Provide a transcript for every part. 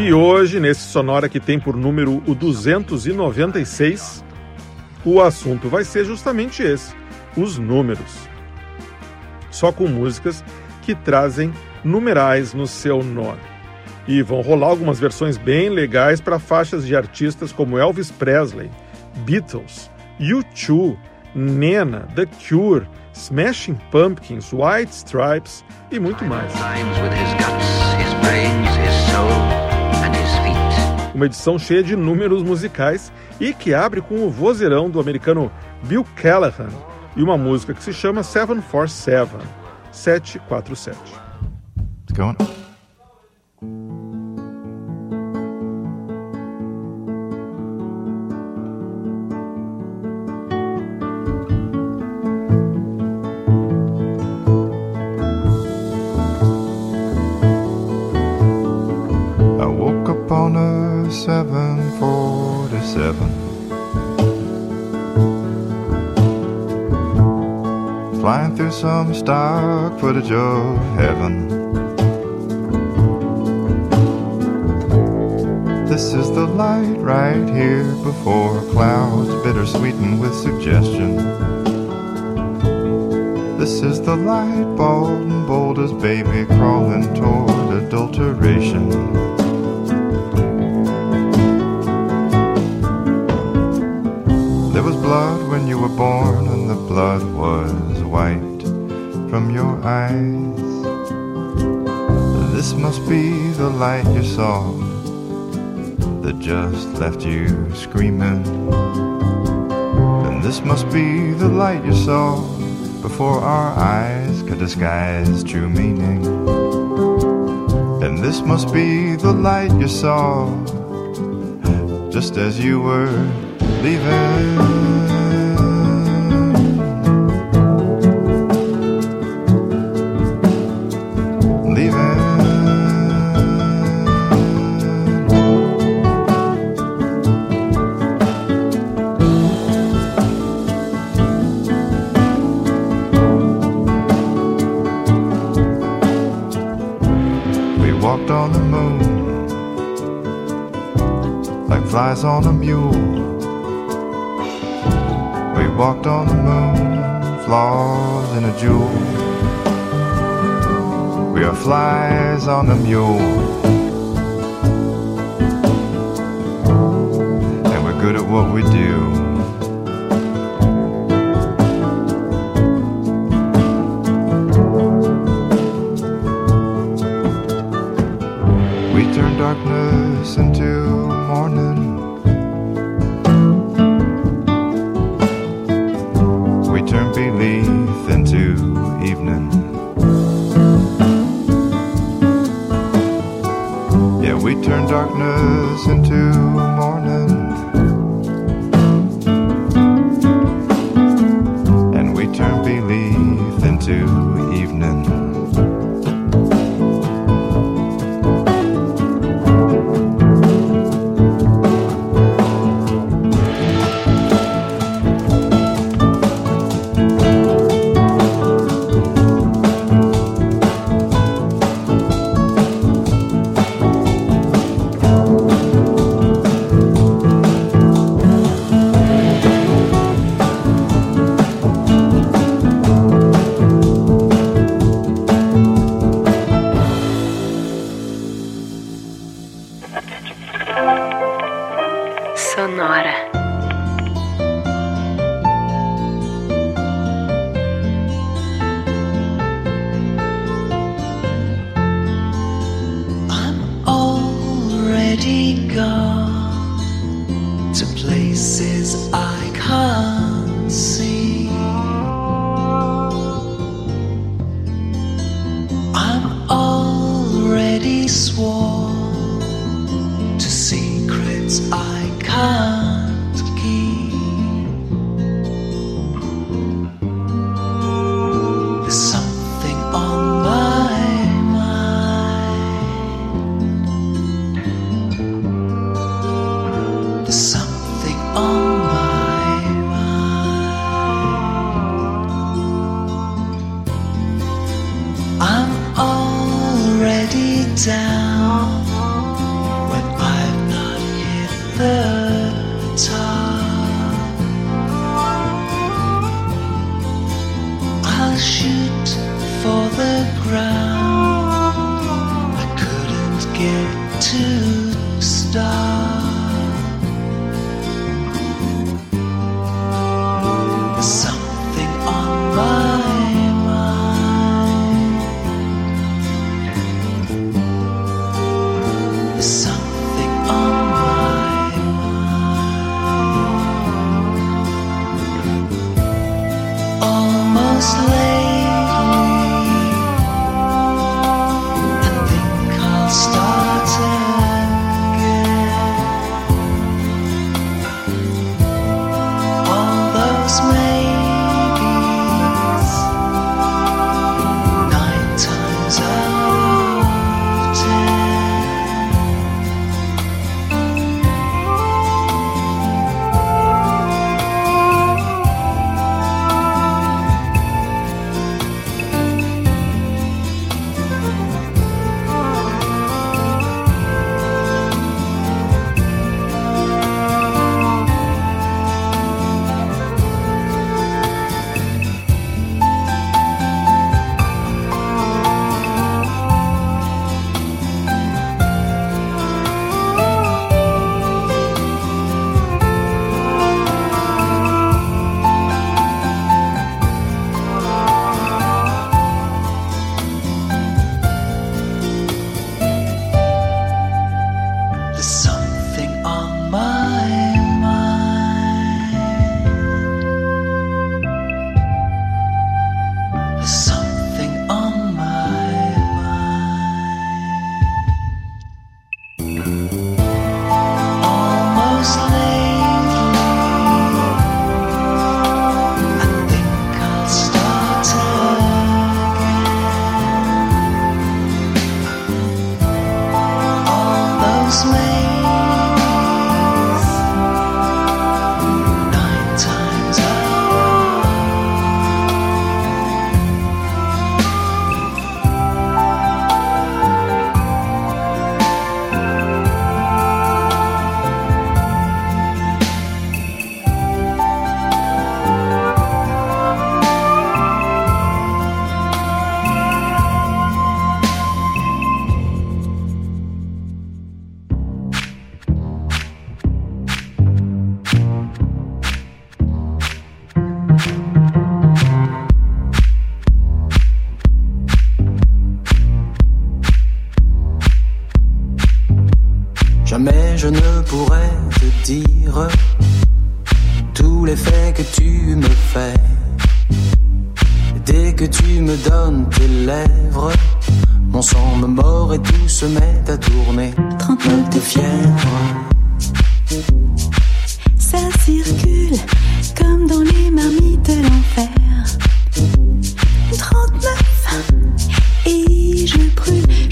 E hoje, nesse Sonora que tem por número o 296, o assunto vai ser justamente esse: os números. Só com músicas que trazem numerais no seu nome. E vão rolar algumas versões bem legais para faixas de artistas como Elvis Presley, Beatles, U2, Nena, The Cure, Smashing Pumpkins, White Stripes e muito mais. Uma edição cheia de números musicais e que abre com o vozeirão do americano Bill Callahan e uma música que se chama 747 747. What's going on? Some stock footage of heaven. This is the light right here before clouds, bittersweetened with suggestion. This is the light, bald and bold as baby crawling toward adulteration. Blood when you were born, and the blood was white from your eyes. This must be the light you saw that just left you screaming. And this must be the light you saw before our eyes could disguise true meaning. And this must be the light you saw just as you were leaving. Flies on a mule. We walked on the moon, flaws in a jewel. We are flies on a mule. Darkness into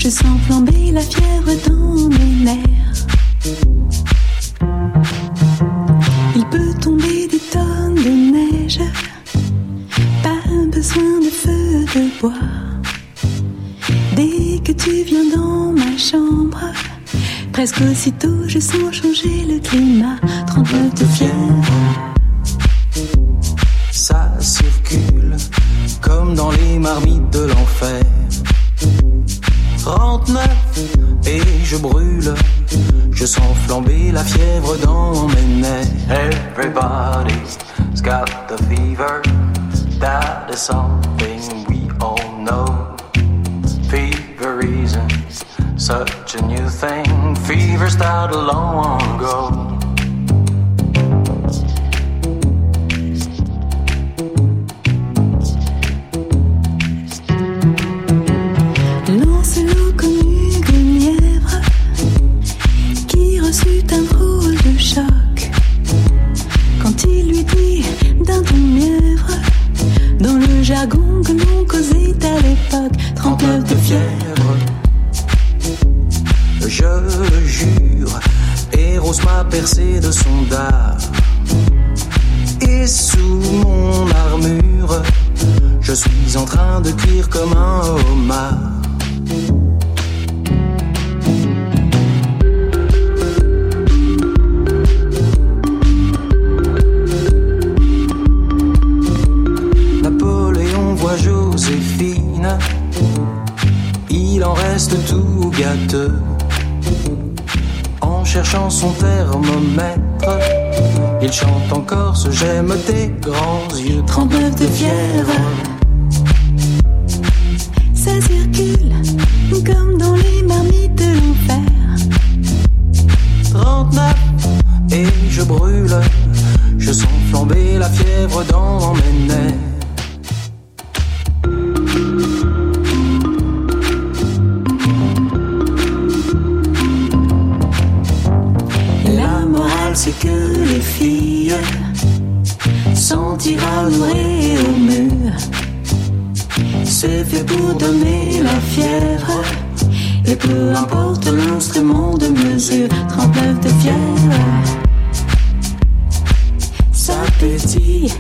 Je sens flamber la fièvre dans mes nerfs. Il peut tomber des tonnes de neige. Pas besoin de feu de bois. Dès que tu viens dans ma chambre, presque aussitôt je sens changer le climat. 39 de fièvre. pris la fièvre dans mes nez. Everybody's got the fever. That is something we all know. Fever isn't such a new thing. Fever started long ago. cherchant son thermomètre. Il chante encore ce j'aime tes grands yeux. 39 de fièvre. Ça circule comme dans les marmites de l'enfer. 39 et je brûle. Je sens flamber la fièvre dans mes nerfs. c'est que les filles sont tiraillées au mur. C'est fait pour donner la fièvre. Et peu importe l'instrument de mesure, 39 de fièvre. Ça petit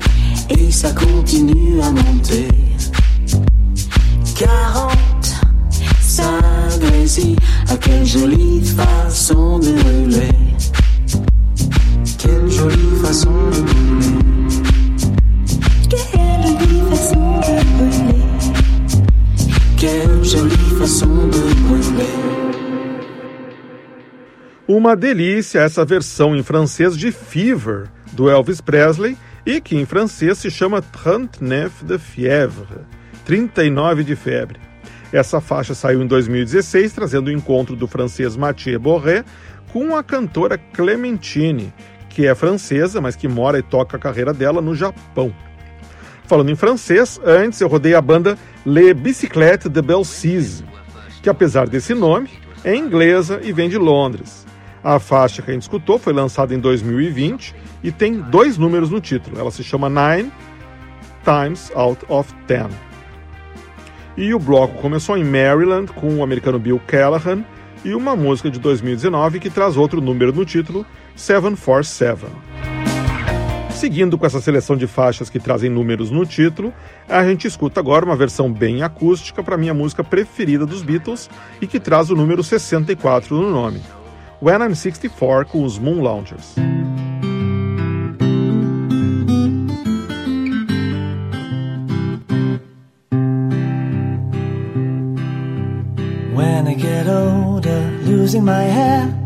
et ça continue à monter. 40, ça grésille, à quelle jolie façon de brûler. de de. Uma delícia essa versão em francês de Fever, do Elvis Presley, e que em francês se chama 39 de Fièvre, 39 de febre. Essa faixa saiu em 2016, trazendo o encontro do francês Mathieu Borré com a cantora Clementine, que é francesa, mas que mora e toca a carreira dela no Japão. Falando em francês, antes eu rodei a banda Le Bicyclette de Belsize, que apesar desse nome, é inglesa e vem de Londres. A faixa que a gente escutou foi lançada em 2020 e tem dois números no título. Ela se chama Nine Times Out of Ten. E o bloco começou em Maryland com o americano Bill Callahan e uma música de 2019 que traz outro número no título, 747. Seguindo com essa seleção de faixas que trazem números no título, a gente escuta agora uma versão bem acústica para minha música preferida dos Beatles e que traz o número 64 no nome. When I'm 64 com os Moon Loungers. When I get older, losing my hair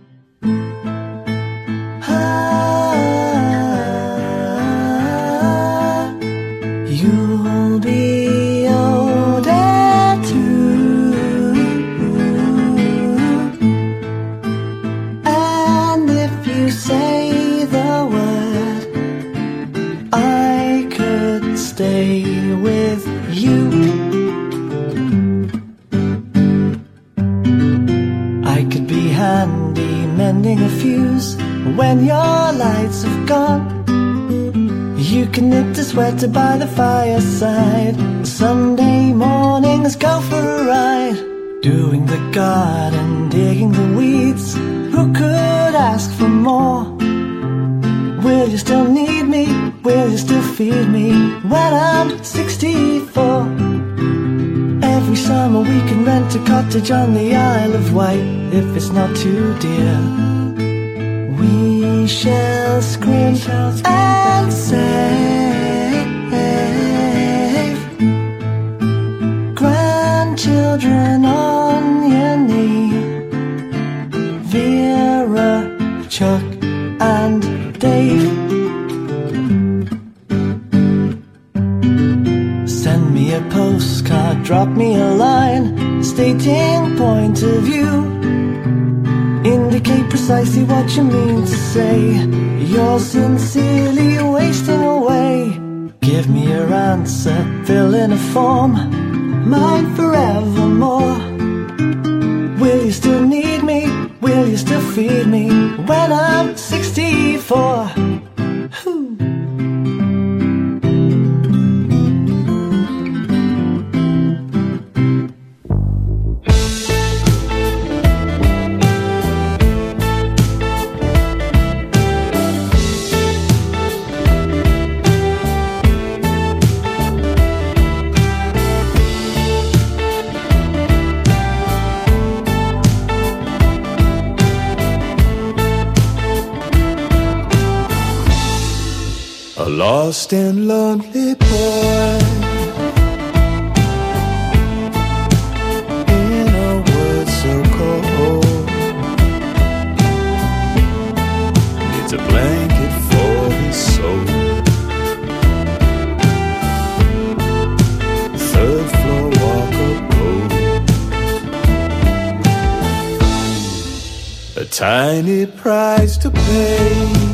When your lights have gone. You can knit a sweater by the fireside. Sunday mornings go for a ride. Doing the garden, digging the weeds. Who could ask for more? Will you still need me? Will you still feed me when I'm 64? Every summer we can rent a cottage on the Isle of Wight if it's not too dear. Shall scream and save grandchildren on your knee. Vera, Chuck, and Dave. Send me a postcard, drop me a line, stating point of view indicate precisely what you mean to say. You're sincerely wasting away. Give me your answer, fill in a form, mine forevermore. Will you still need me? Will you still feed me when I'm 64? Walk up road a tiny price to pay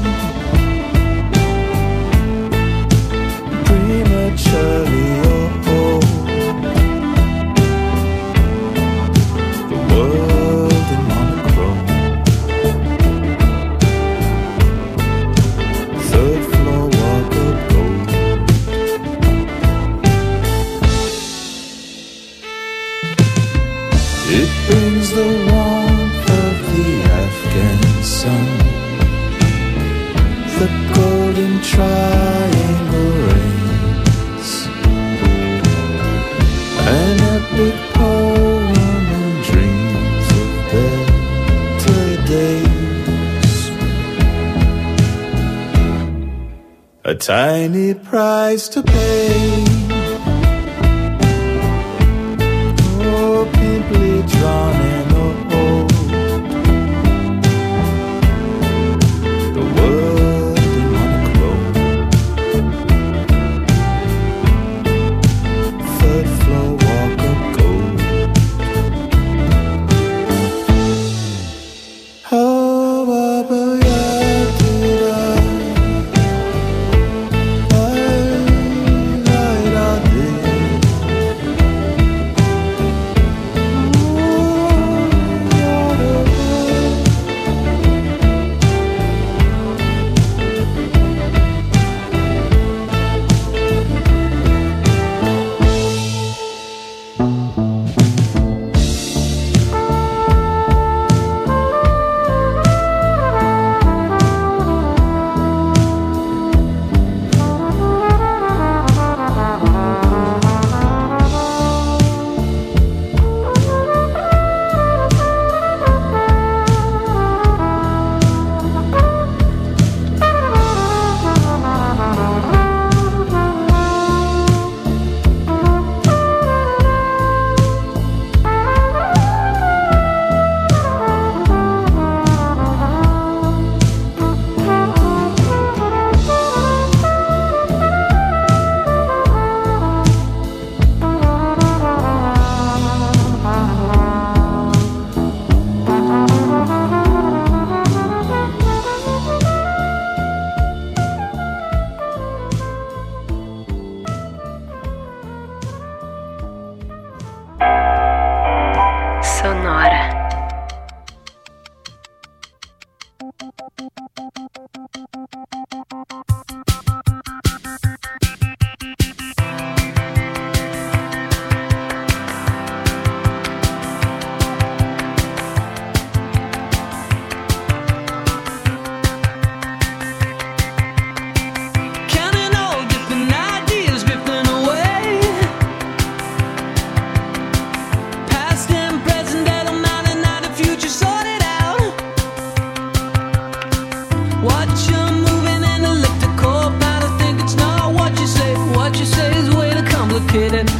kidding.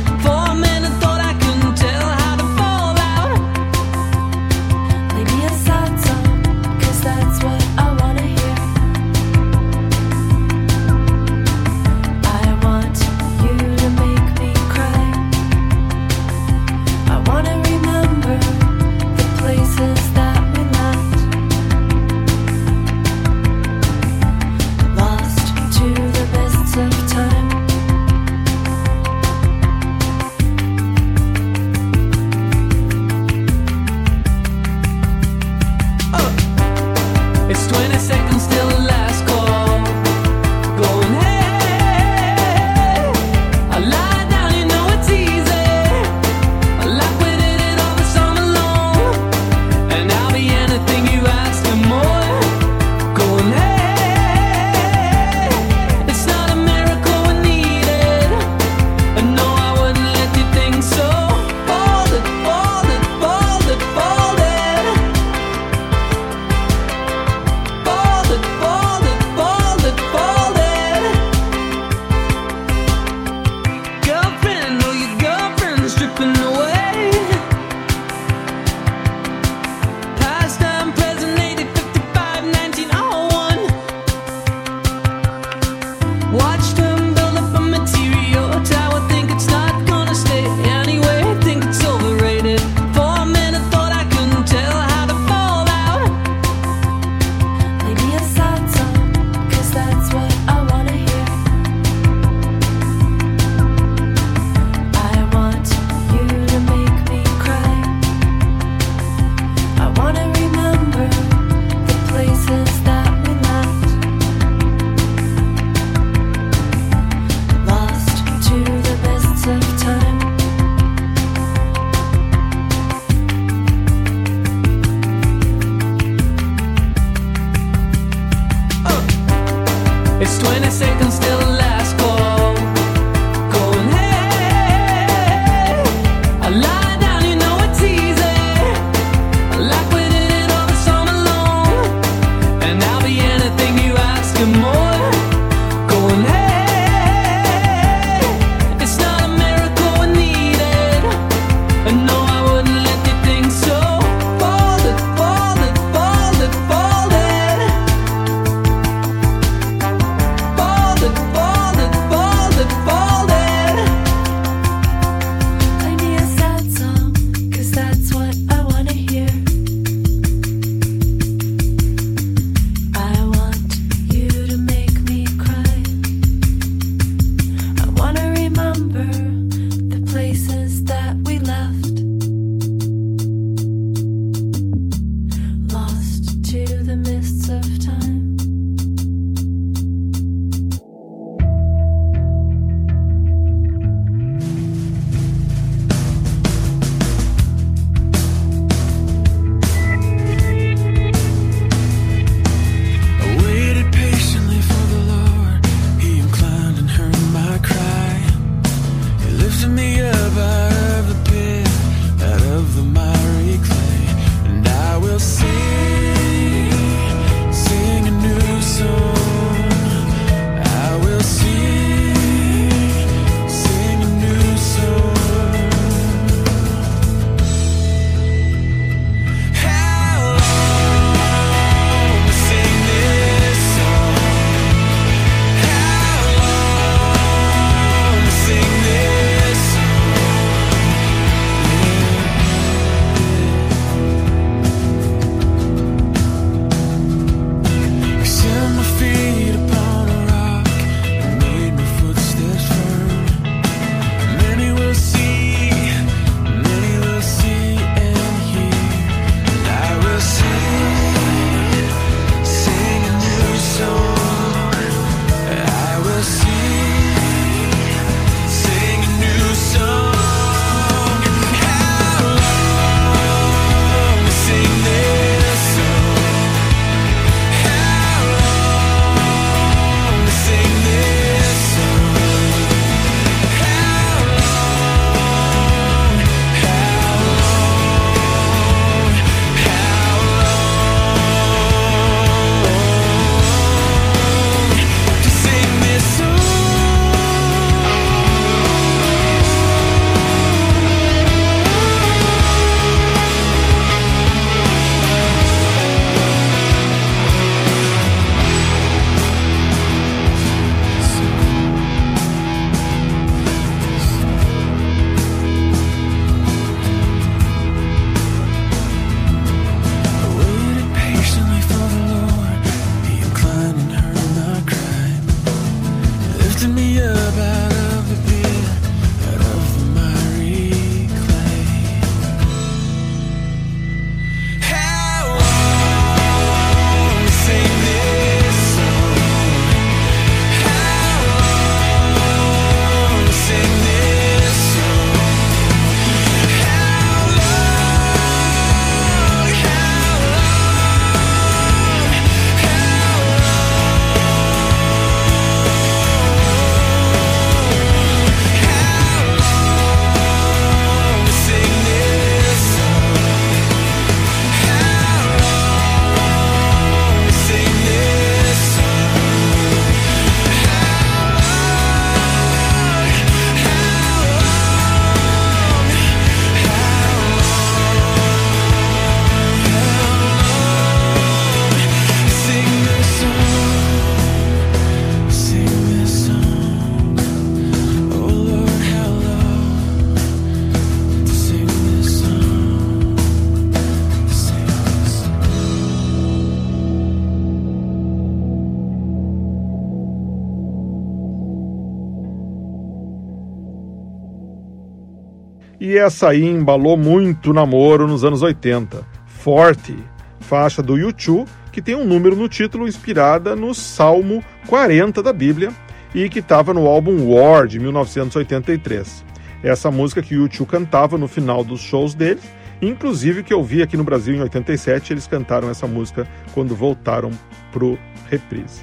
E essa aí embalou muito namoro nos anos 80. Forte, faixa do U2, que tem um número no título inspirada no Salmo 40 da Bíblia e que estava no álbum War de 1983. Essa música que o U2 cantava no final dos shows deles, inclusive que eu vi aqui no Brasil em 87, eles cantaram essa música quando voltaram pro reprise.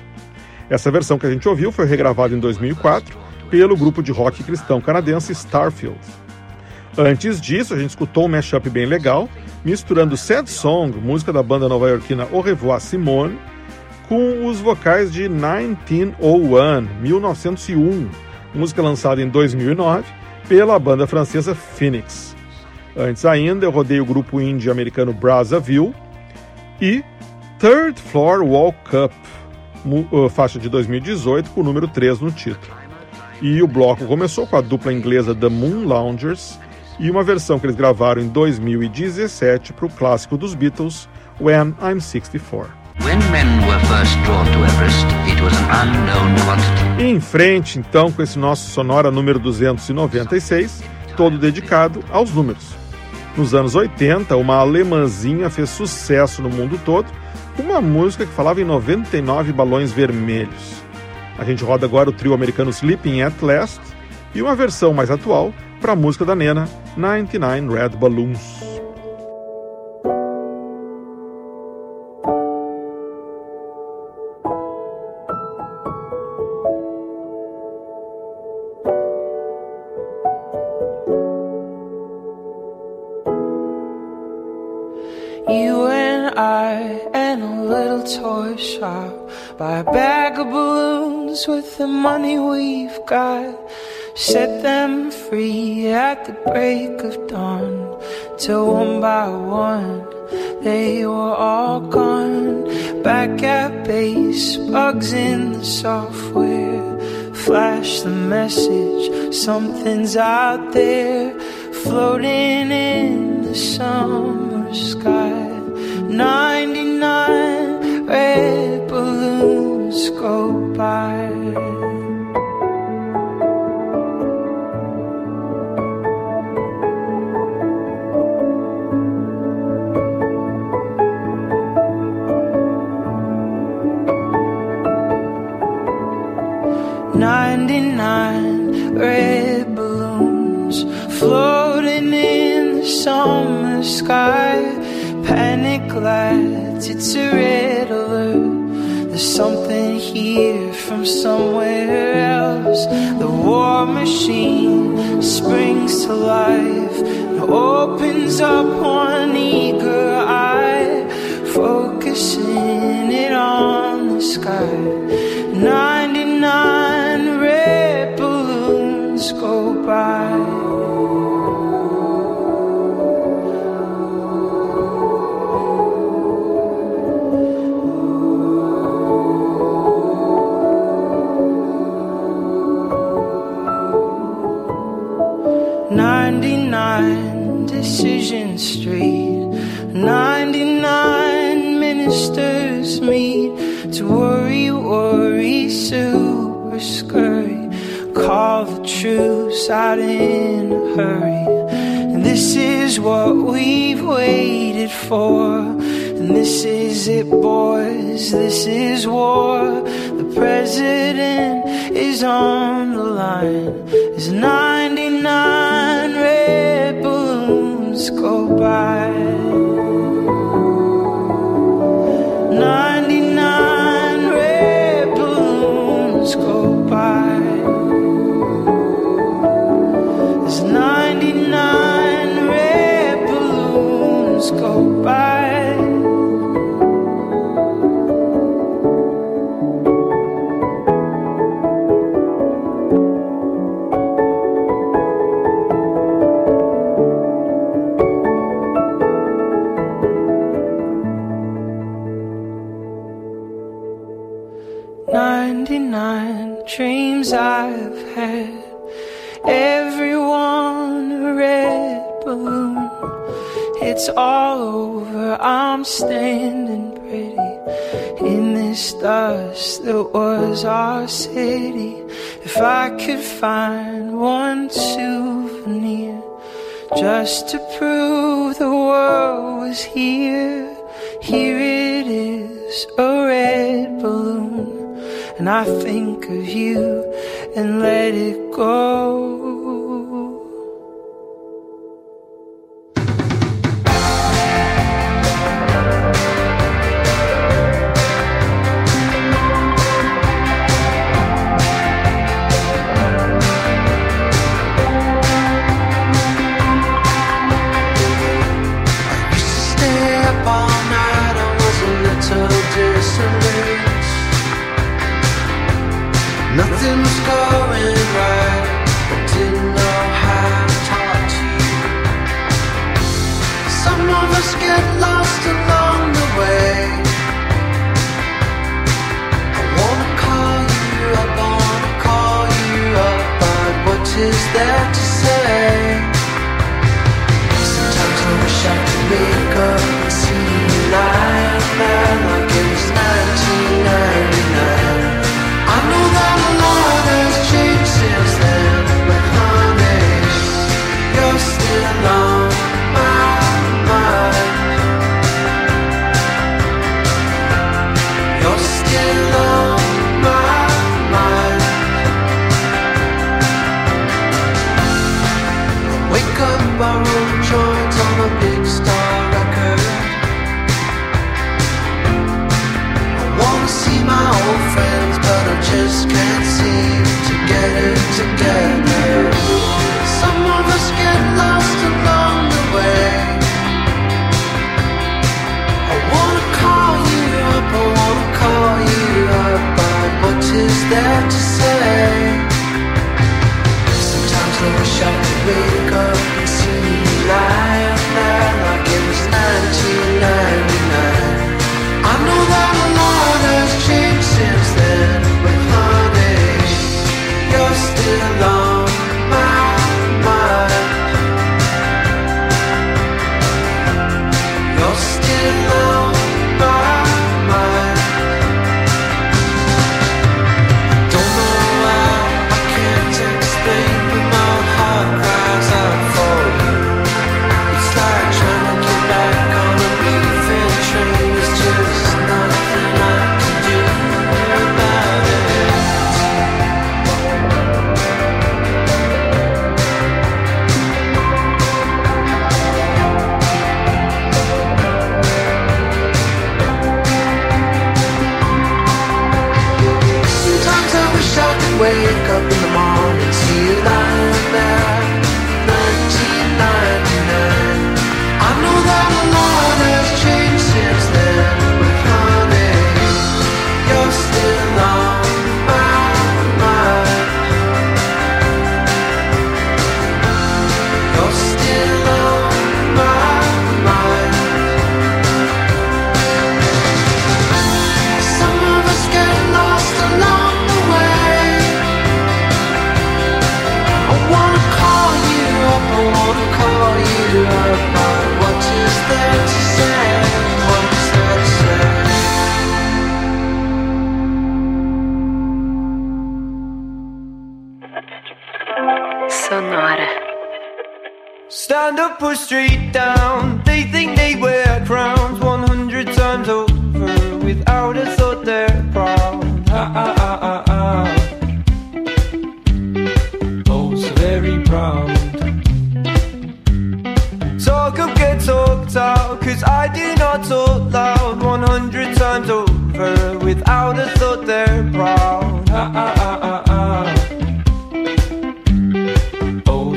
Essa versão que a gente ouviu foi regravada em 2004 pelo grupo de rock cristão canadense Starfield. Antes disso, a gente escutou um mashup bem legal, misturando Sad Song, música da banda nova-iorquina Au Revoir Simone, com os vocais de 1901, 1901, música lançada em 2009 pela banda francesa Phoenix. Antes ainda, eu rodei o grupo indie americano Brazzaville e Third Floor Walk Up, uh, faixa de 2018 com o número 3 no título. E o bloco começou com a dupla inglesa The Moon Loungers e uma versão que eles gravaram em 2017 para o clássico dos Beatles, When I'm 64. E em frente, então, com esse nosso sonora número 296, todo dedicado aos números. Nos anos 80, uma alemãzinha fez sucesso no mundo todo com uma música que falava em 99 balões vermelhos. A gente roda agora o trio americano Sleeping at Last e uma versão mais atual para a música da Nena, 99 Red Balloons. You and I and a little toy shop Buy a bag of balloons with the money we've got Set them free at the break of dawn. Till one by one they were all gone. Back at base, bugs in the software. Flash the message, something's out there. Floating in the summer sky. 99 red balloons go by summer sky. Panic lights, it's a red alert. There's something here from somewhere else. The war machine springs to life and opens up one eager eye, focusing it on the sky. 99 red balloons go by. Truce out in a hurry. And this is what we've waited for. And this is it, boys. This is war. The president is on the line. There's 99 red balloons go by. I've had, everyone a red balloon. It's all over, I'm standing pretty in this dust that was our city. If I could find one souvenir just to prove the world was here. Here it is, a red balloon, and I think of you and let it go. Nothing was going right. I didn't know how to talk to you. Some of us get lost along the way. I wanna call you up, wanna call you up, but what is there to say? Sometimes I wish I could wake up and see you lying there.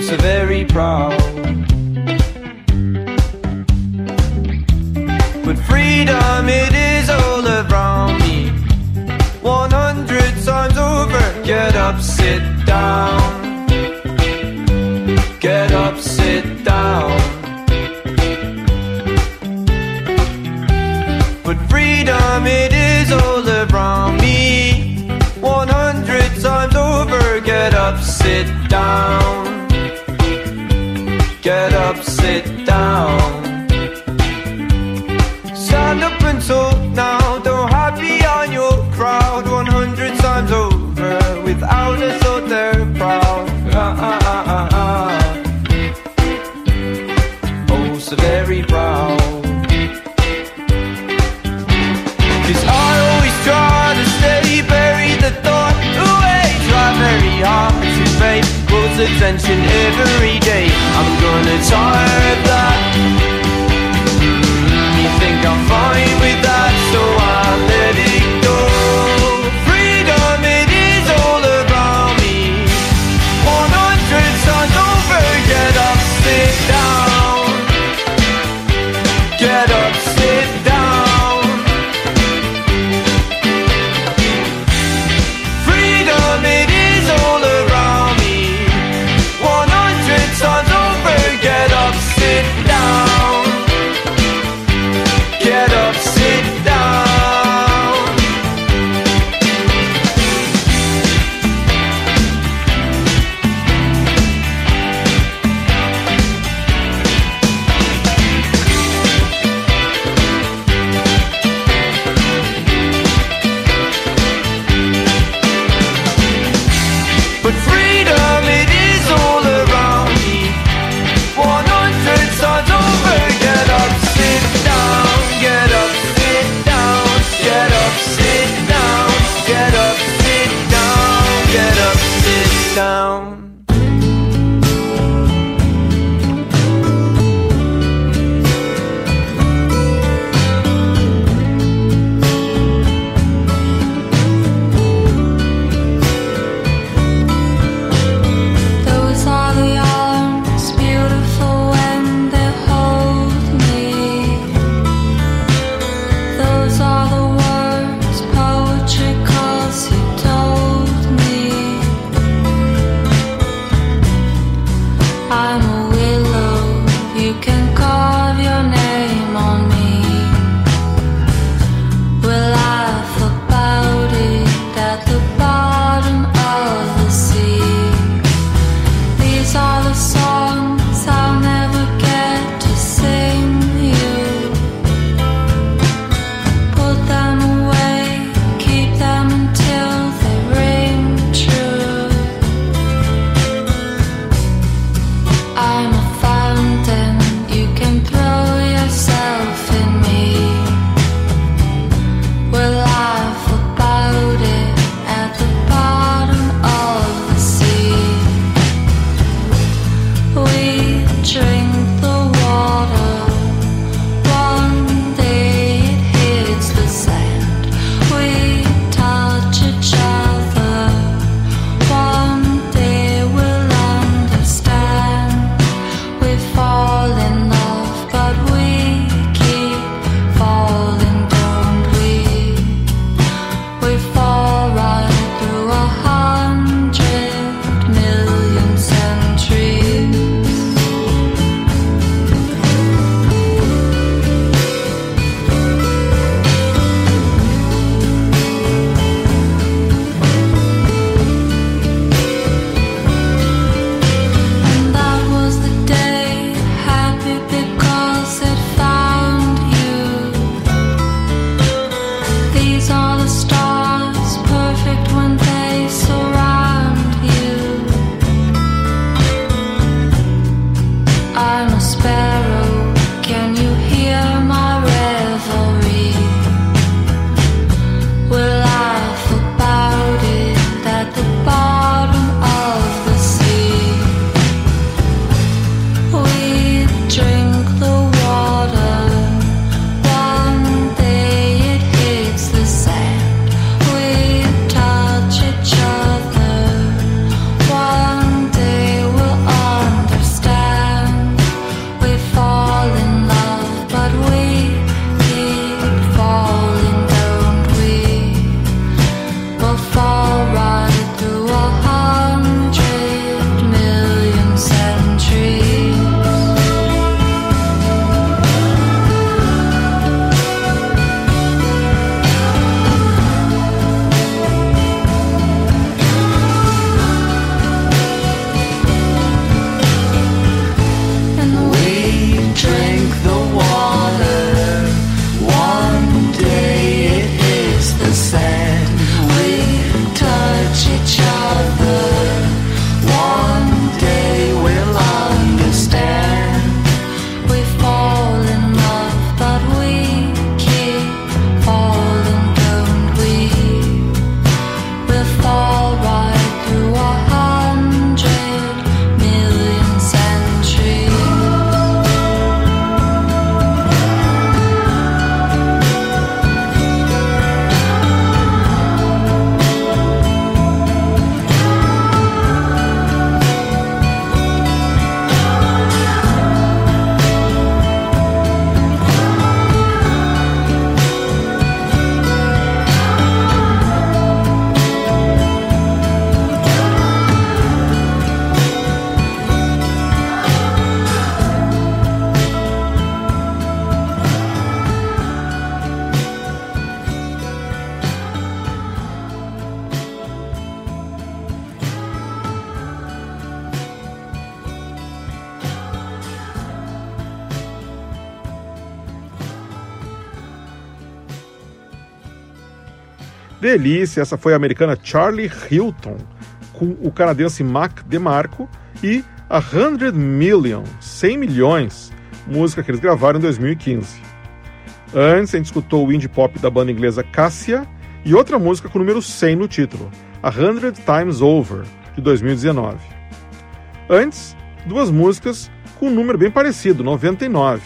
so very proud. But freedom, it is all around me. 100 times over, get up, sit down. Get up, sit down. But freedom, it is all around me. 100 times over, get up, sit down head up, sit down. Stand up and talk now, don't hide behind your crowd. 100 times over, without a thought they're proud. Ah, ah, ah, ah, ah. Oh, so very proud. I always try to stay buried the thought away. Try very hard to pay close attention every I'm gonna tire that. Delícia, essa foi a americana Charlie Hilton, com o canadense Mac DeMarco e a 100 Million, 100 milhões, música que eles gravaram em 2015. Antes, a gente escutou o indie pop da banda inglesa Cassia e outra música com o número 100 no título, A Hundred Times Over, de 2019. Antes, duas músicas com um número bem parecido, 99.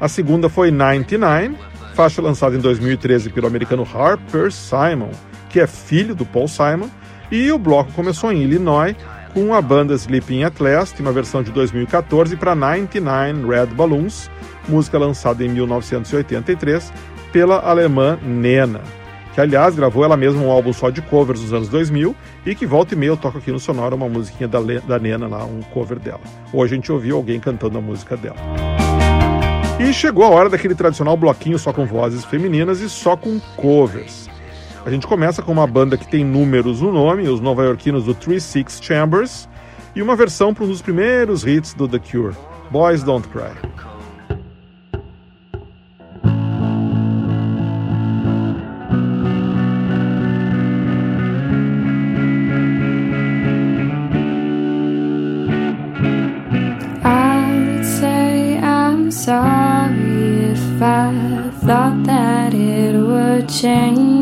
A segunda foi 99, faixa lançada em 2013 pelo americano Harper Simon, que é filho do Paul Simon, e o bloco começou em Illinois com a banda Sleeping at Last, uma versão de 2014 para 99 Red Balloons, música lançada em 1983 pela alemã Nena, que aliás gravou ela mesma um álbum só de covers nos anos 2000 e que volta e meia eu toco aqui no Sonora uma musiquinha da, da Nena lá, um cover dela. Hoje a gente ouviu alguém cantando a música dela. E chegou a hora daquele tradicional bloquinho só com vozes femininas e só com covers. A gente começa com uma banda que tem números no nome, os nova-iorquinos do Three Six Chambers, e uma versão para um dos primeiros hits do The Cure, Boys Don't Cry. change.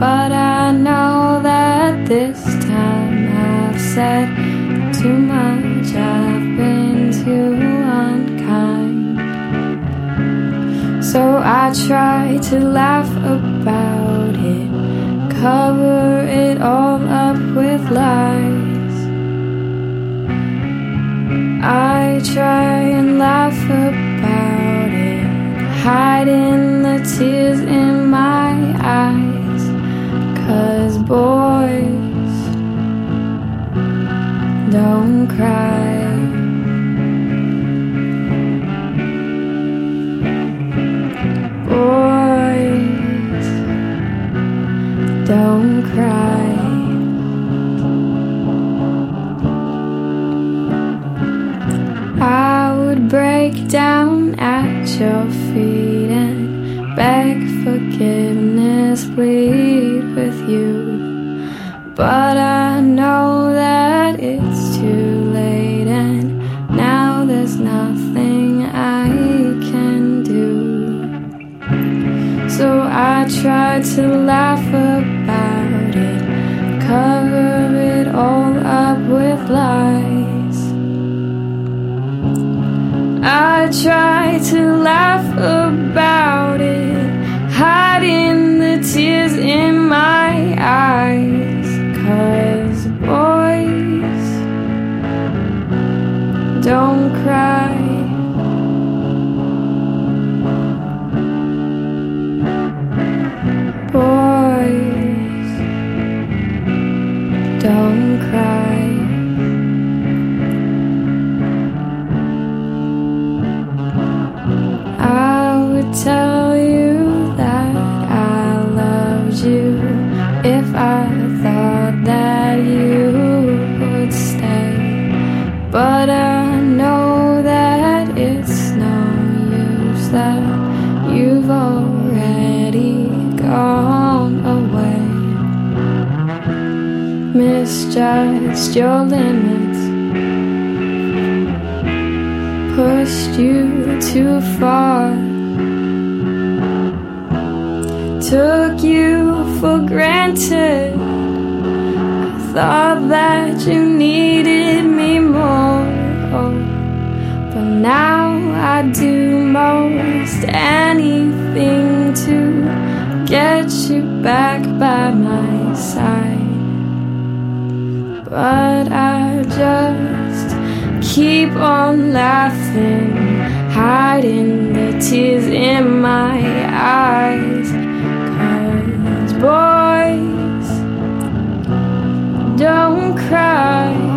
But I know that this time I've said too much, I've been too unkind. So I try to laugh about it, cover it all up with lies. I try and laugh about it, hiding the tears in my boys don't cry. Boys don't cry. I would break down at your feet and beg misjudged your limits, pushed you too far, took you for granted. I thought that you needed me more, oh, but now I do most anything to get you back by my but I just keep on laughing, hiding the tears in my eyes. Cause boys don't cry.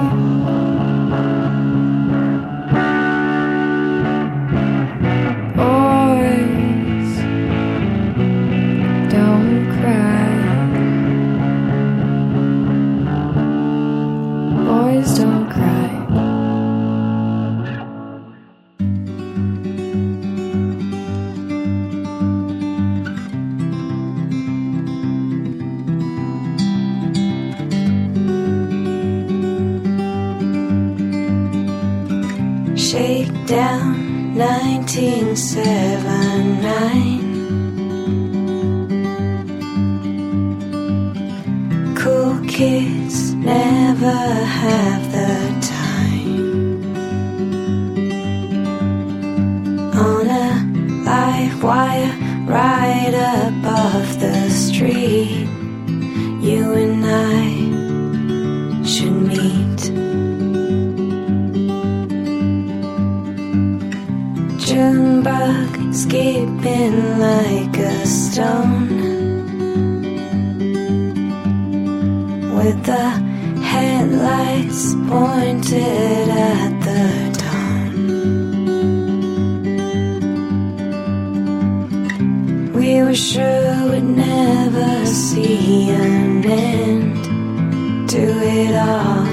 Junebug skipping like a stone with the headlights pointed at the dawn. We were sure we'd never see an end to it all.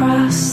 across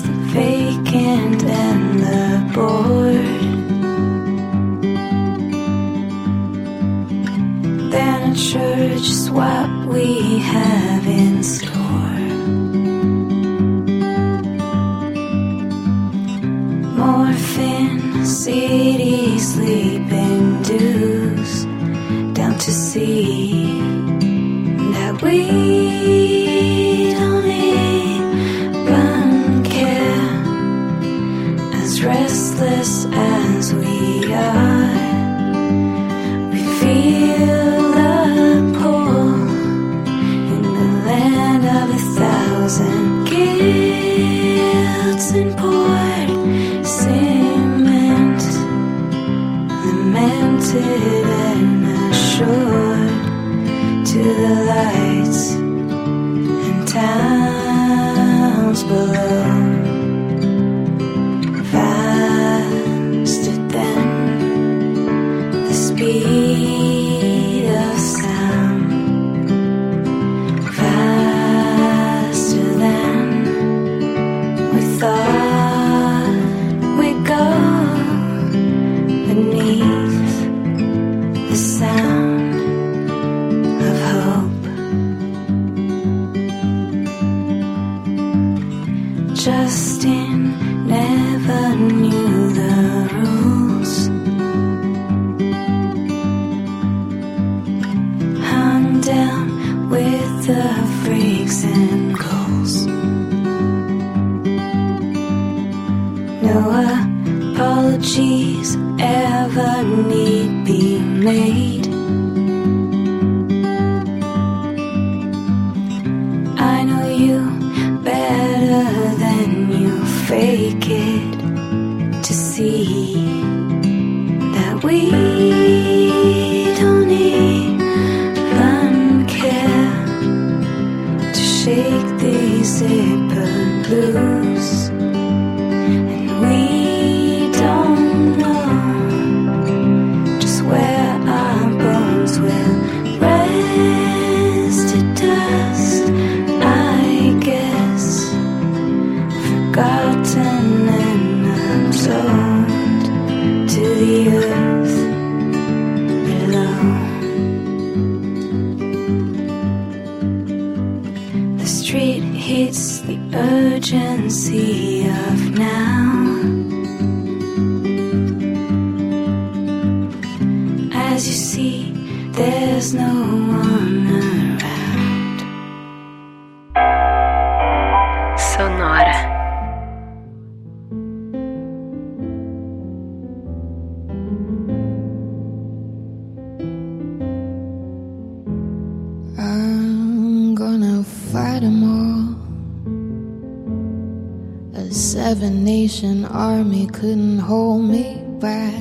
Seven Nation Army couldn't hold me back.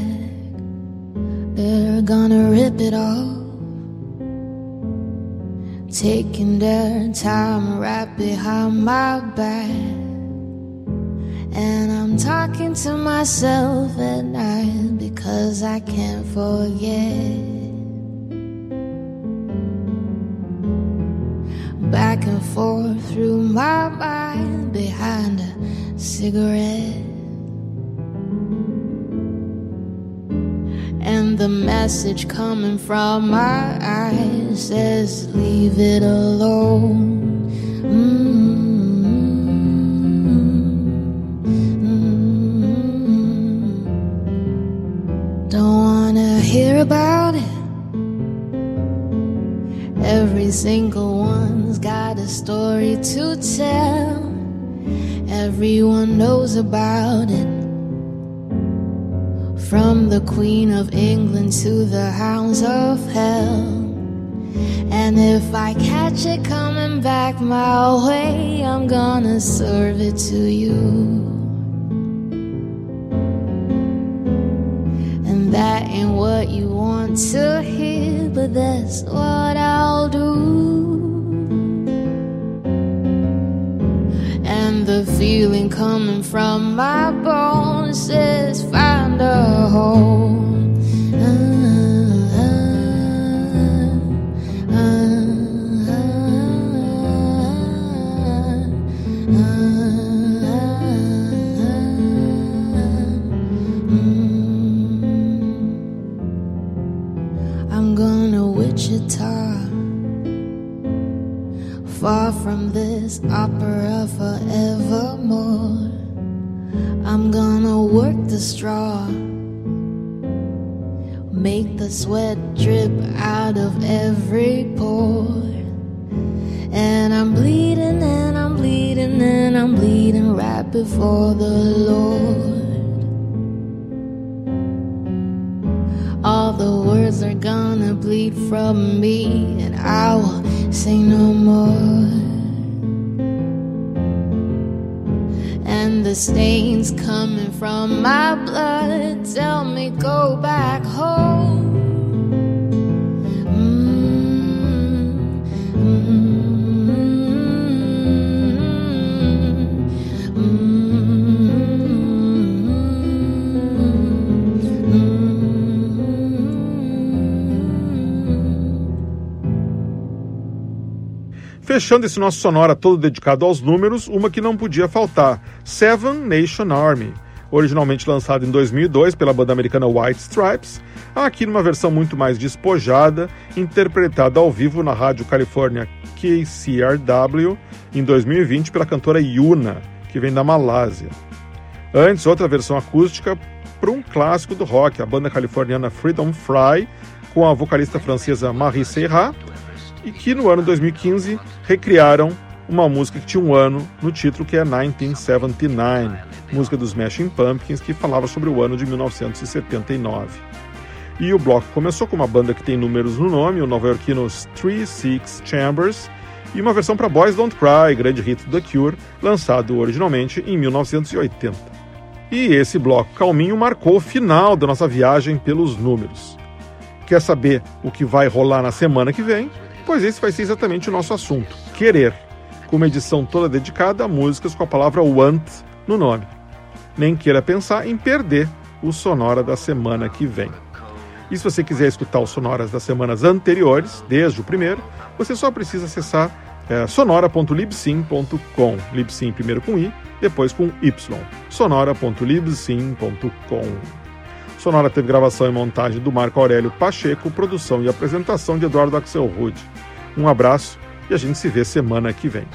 They're gonna rip it off. Taking their time right behind my back. And I'm talking to myself at night because I can't forget. back and forth through my mind behind a cigarette. And the message coming from my eyes says, Leave it alone. Mm-hmm. Don't wanna hear about it. Every single one's got a story to tell. Everyone knows about it. From the Queen of England to the hounds of hell. And if I catch it coming back my way, I'm gonna serve it to you. And that ain't what you want to hear, but that's what I'll do. The feeling coming from my bones says, find a home. I'm gonna Wichita far from this opera. I'm gonna work the straw, make the sweat drip out of every pore. And I'm bleeding, and I'm bleeding, and I'm bleeding right before the Lord. All the words are gonna bleed from me, and I will say no more. The stains coming from my blood tell me go back home. Fechando esse nosso sonora todo dedicado aos números, uma que não podia faltar: Seven Nation Army. Originalmente lançado em 2002 pela banda americana White Stripes, aqui numa versão muito mais despojada, interpretada ao vivo na rádio Califórnia KCRW em 2020 pela cantora Yuna, que vem da Malásia. Antes, outra versão acústica para um clássico do rock, a banda californiana Freedom Fry, com a vocalista francesa Marie Serra, e que no ano 2015 recriaram uma música que tinha um ano no título, que é 1979, música dos Smashing Pumpkins, que falava sobre o ano de 1979. E o bloco começou com uma banda que tem números no nome, o nova-iorquino Three Six Chambers, e uma versão para Boys Don't Cry, grande hit do The Cure, lançado originalmente em 1980. E esse bloco calminho marcou o final da nossa viagem pelos números. Quer saber o que vai rolar na semana que vem? Pois esse vai ser exatamente o nosso assunto: querer, com uma edição toda dedicada a músicas com a palavra want no nome. Nem queira pensar em perder o Sonora da semana que vem. E se você quiser escutar os sonoras das semanas anteriores, desde o primeiro, você só precisa acessar é, sonora.libsim.com. Libsim primeiro com i, depois com y. sonora.libsim.com. Sonora teve gravação e montagem do Marco Aurélio Pacheco, produção e apresentação de Eduardo Axel Rude. Um abraço e a gente se vê semana que vem.